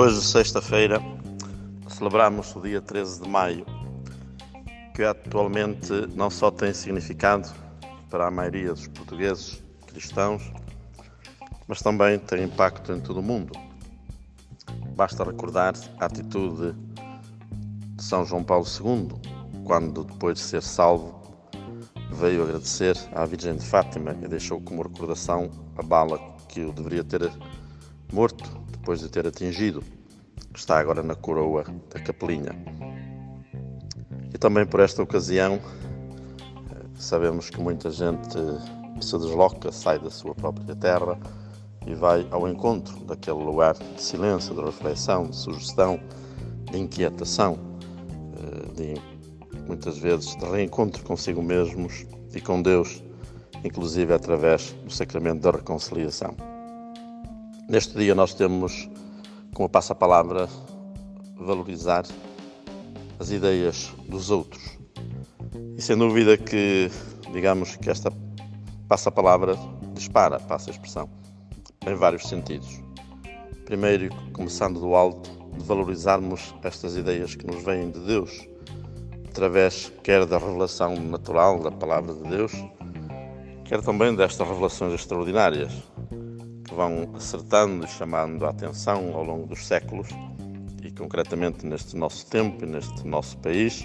Hoje, sexta-feira, celebramos o dia 13 de maio, que atualmente não só tem significado para a maioria dos portugueses cristãos, mas também tem impacto em todo o mundo. Basta recordar a atitude de São João Paulo II, quando, depois de ser salvo, veio agradecer à Virgem de Fátima e deixou como recordação a bala que o deveria ter morto depois de ter atingido, que está agora na coroa da capelinha. E também por esta ocasião, sabemos que muita gente se desloca, sai da sua própria terra e vai ao encontro daquele lugar de silêncio, de reflexão, de sugestão, de inquietação, eh, de muitas vezes de reencontro consigo mesmos e com Deus, inclusive através do sacramento da reconciliação. Neste dia nós temos como passa-palavra valorizar as ideias dos outros. E sem dúvida que, digamos que esta passa-palavra dispara, passa a expressão, em vários sentidos. Primeiro, começando do alto, de valorizarmos estas ideias que nos vêm de Deus, através quer da revelação natural da palavra de Deus, quer também destas revelações extraordinárias, vão acertando e chamando a atenção ao longo dos séculos e concretamente neste nosso tempo e neste nosso país,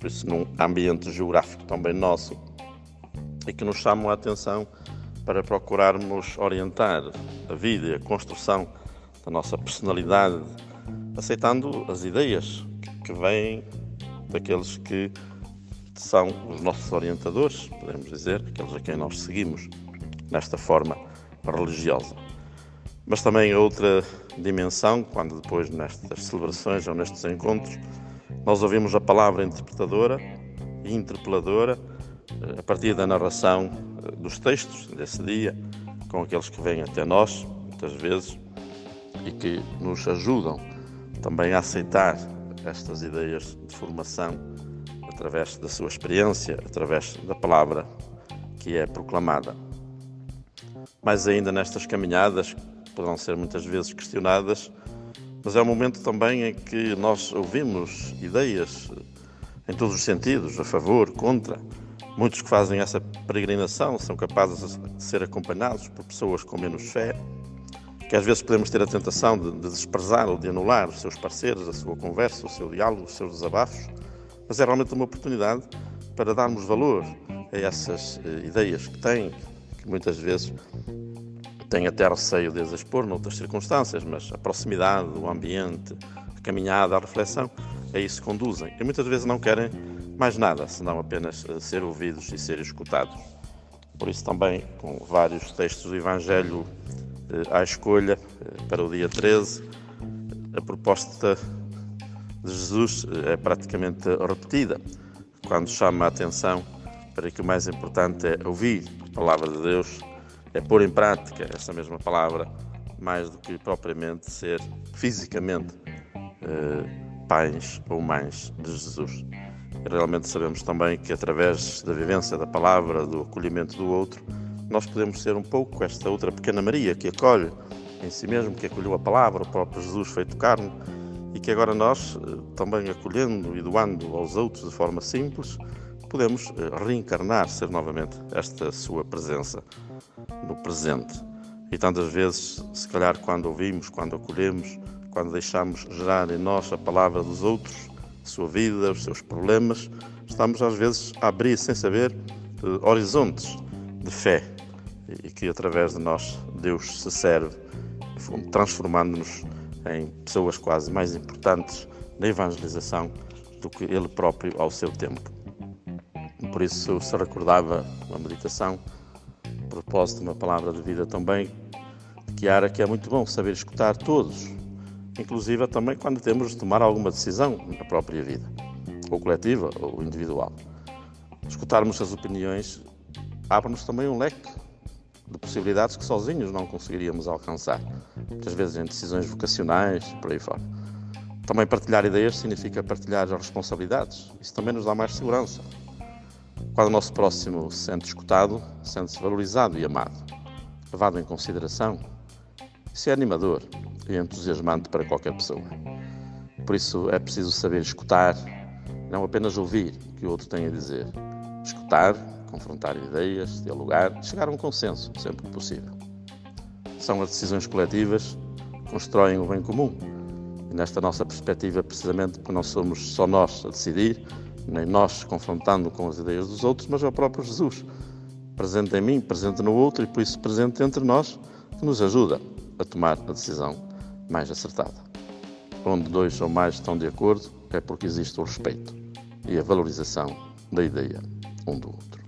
por isso num ambiente geográfico também nosso, e que nos chamam a atenção para procurarmos orientar a vida e a construção da nossa personalidade, aceitando as ideias que vêm daqueles que são os nossos orientadores, podemos dizer, aqueles a quem nós seguimos nesta forma religiosa. Mas também outra dimensão, quando depois nestas celebrações ou nestes encontros, nós ouvimos a palavra interpretadora e interpeladora eh, a partir da narração eh, dos textos desse dia, com aqueles que vêm até nós, muitas vezes, e que nos ajudam também a aceitar estas ideias de formação através da sua experiência, através da palavra que é proclamada. Mais ainda nestas caminhadas, poderão ser muitas vezes questionadas, mas é um momento também em que nós ouvimos ideias em todos os sentidos, a favor, contra. Muitos que fazem essa peregrinação são capazes de ser acompanhados por pessoas com menos fé, que às vezes podemos ter a tentação de, de desprezar ou de anular os seus parceiros, a sua conversa, o seu diálogo, os seus desabafos, mas é realmente uma oportunidade para darmos valor a essas eh, ideias que têm, que muitas vezes tem até receio de as expor noutras circunstâncias, mas a proximidade, o ambiente, a caminhada, a reflexão, a isso conduzem. E muitas vezes não querem mais nada, senão apenas eh, ser ouvidos e ser escutados. Por isso também, com vários textos do Evangelho eh, à escolha eh, para o dia 13, a proposta de Jesus é praticamente repetida, quando chama a atenção para que o mais importante é ouvir a palavra de Deus é pôr em prática essa mesma palavra, mais do que propriamente ser fisicamente eh, pais ou mães de Jesus. Realmente sabemos também que através da vivência da palavra, do acolhimento do outro, nós podemos ser um pouco esta outra pequena Maria que acolhe em si mesmo, que acolheu a palavra, o próprio Jesus feito carne, e que agora nós, eh, também acolhendo e doando aos outros de forma simples, podemos eh, reencarnar, ser novamente esta sua presença no presente. E tantas vezes, se calhar, quando ouvimos, quando acolhemos, quando deixamos gerar em nós a palavra dos outros, a sua vida, os seus problemas, estamos às vezes a abrir, sem saber, eh, horizontes de fé e que através de nós Deus se serve, transformando-nos em pessoas quase mais importantes na evangelização do que Ele próprio ao seu tempo. Por isso se recordava uma meditação, a propósito de uma palavra de vida também, de Chiara, que é muito bom saber escutar todos, inclusive também quando temos de tomar alguma decisão na própria vida, ou coletiva ou individual. Escutarmos as opiniões abre-nos também um leque de possibilidades que sozinhos não conseguiríamos alcançar, muitas vezes em decisões vocacionais, por aí fora. Também partilhar ideias significa partilhar as responsabilidades. Isso também nos dá mais segurança, quando o nosso próximo se sente escutado, sente-se valorizado e amado, levado em consideração, isso é animador e entusiasmante para qualquer pessoa. Por isso é preciso saber escutar, não apenas ouvir o que o outro tem a dizer. Escutar, confrontar ideias, dialogar, chegar a um consenso, sempre que possível. São as decisões coletivas que constroem o bem comum. E nesta nossa perspectiva, precisamente porque não somos só nós a decidir, nem nós confrontando com as ideias dos outros, mas é o próprio Jesus, presente em mim, presente no outro e por isso presente entre nós, que nos ajuda a tomar a decisão mais acertada. Onde dois ou mais estão de acordo, é porque existe o respeito e a valorização da ideia um do outro.